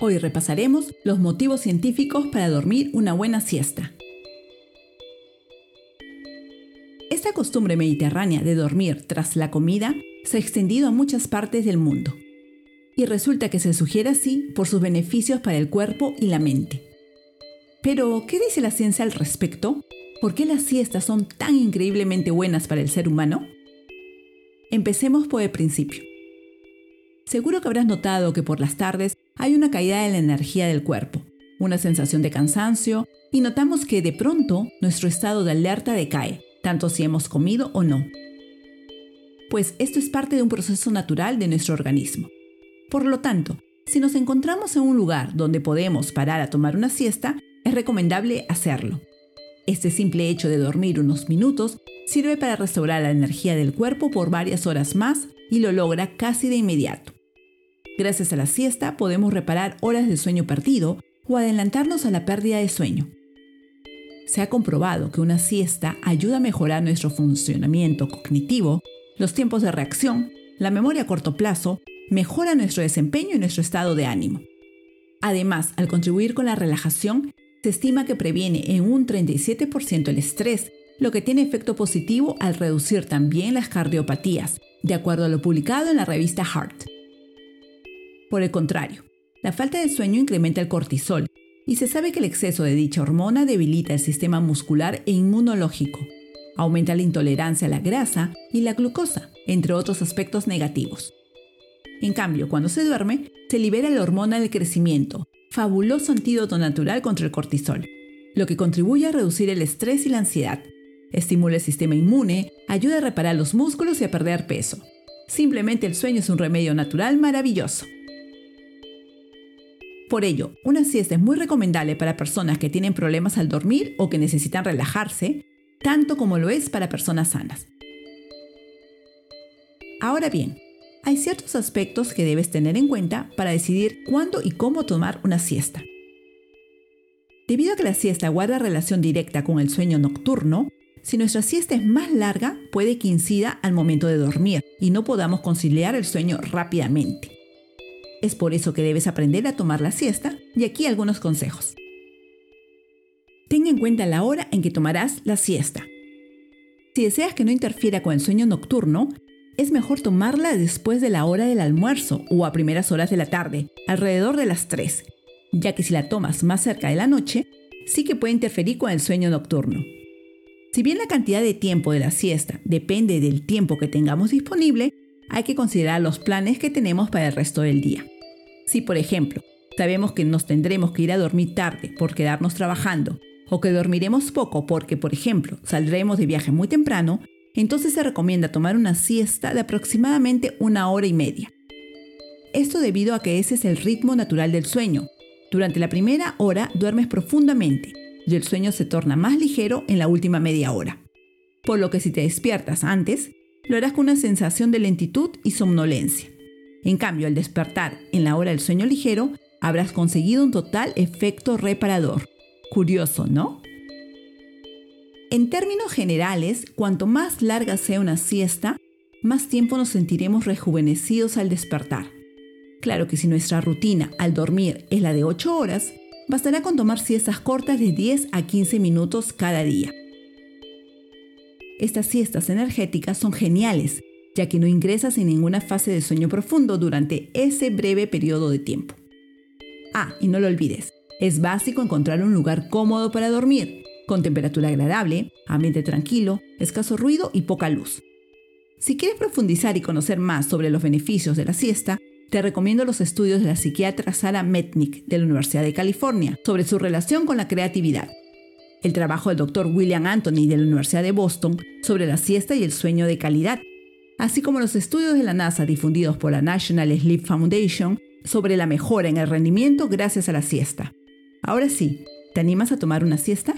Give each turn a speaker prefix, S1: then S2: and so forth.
S1: Hoy repasaremos los motivos científicos para dormir una buena siesta. Esta costumbre mediterránea de dormir tras la comida se ha extendido a muchas partes del mundo. Y resulta que se sugiere así por sus beneficios para el cuerpo y la mente. Pero, ¿qué dice la ciencia al respecto? ¿Por qué las siestas son tan increíblemente buenas para el ser humano? Empecemos por el principio. Seguro que habrás notado que por las tardes hay una caída de la energía del cuerpo, una sensación de cansancio y notamos que de pronto nuestro estado de alerta decae, tanto si hemos comido o no. Pues esto es parte de un proceso natural de nuestro organismo. Por lo tanto, si nos encontramos en un lugar donde podemos parar a tomar una siesta, es recomendable hacerlo. Este simple hecho de dormir unos minutos sirve para restaurar la energía del cuerpo por varias horas más y lo logra casi de inmediato. Gracias a la siesta podemos reparar horas de sueño perdido o adelantarnos a la pérdida de sueño. Se ha comprobado que una siesta ayuda a mejorar nuestro funcionamiento cognitivo, los tiempos de reacción, la memoria a corto plazo, mejora nuestro desempeño y nuestro estado de ánimo. Además, al contribuir con la relajación, se estima que previene en un 37% el estrés, lo que tiene efecto positivo al reducir también las cardiopatías, de acuerdo a lo publicado en la revista Heart. Por el contrario, la falta de sueño incrementa el cortisol y se sabe que el exceso de dicha hormona debilita el sistema muscular e inmunológico, aumenta la intolerancia a la grasa y la glucosa, entre otros aspectos negativos. En cambio, cuando se duerme, se libera la hormona del crecimiento, fabuloso antídoto natural contra el cortisol, lo que contribuye a reducir el estrés y la ansiedad. Estimula el sistema inmune, ayuda a reparar los músculos y a perder peso. Simplemente el sueño es un remedio natural maravilloso. Por ello, una siesta es muy recomendable para personas que tienen problemas al dormir o que necesitan relajarse, tanto como lo es para personas sanas. Ahora bien, hay ciertos aspectos que debes tener en cuenta para decidir cuándo y cómo tomar una siesta. Debido a que la siesta guarda relación directa con el sueño nocturno, si nuestra siesta es más larga, puede que incida al momento de dormir y no podamos conciliar el sueño rápidamente. Es por eso que debes aprender a tomar la siesta y aquí algunos consejos. Ten en cuenta la hora en que tomarás la siesta. Si deseas que no interfiera con el sueño nocturno, es mejor tomarla después de la hora del almuerzo o a primeras horas de la tarde, alrededor de las 3, ya que si la tomas más cerca de la noche, sí que puede interferir con el sueño nocturno. Si bien la cantidad de tiempo de la siesta depende del tiempo que tengamos disponible, hay que considerar los planes que tenemos para el resto del día. Si, por ejemplo, sabemos que nos tendremos que ir a dormir tarde por quedarnos trabajando, o que dormiremos poco porque, por ejemplo, saldremos de viaje muy temprano, entonces se recomienda tomar una siesta de aproximadamente una hora y media. Esto debido a que ese es el ritmo natural del sueño. Durante la primera hora duermes profundamente y el sueño se torna más ligero en la última media hora. Por lo que si te despiertas antes, lo harás con una sensación de lentitud y somnolencia. En cambio, al despertar en la hora del sueño ligero, habrás conseguido un total efecto reparador. Curioso, ¿no? En términos generales, cuanto más larga sea una siesta, más tiempo nos sentiremos rejuvenecidos al despertar. Claro que si nuestra rutina al dormir es la de 8 horas, bastará con tomar siestas cortas de 10 a 15 minutos cada día. Estas siestas energéticas son geniales, ya que no ingresas en ninguna fase de sueño profundo durante ese breve periodo de tiempo. Ah, y no lo olvides, es básico encontrar un lugar cómodo para dormir, con temperatura agradable, ambiente tranquilo, escaso ruido y poca luz. Si quieres profundizar y conocer más sobre los beneficios de la siesta, te recomiendo los estudios de la psiquiatra Sara Metnick de la Universidad de California sobre su relación con la creatividad. El trabajo del Dr. William Anthony de la Universidad de Boston sobre la siesta y el sueño de calidad, así como los estudios de la NASA difundidos por la National Sleep Foundation sobre la mejora en el rendimiento gracias a la siesta. Ahora sí, ¿te animas a tomar una siesta?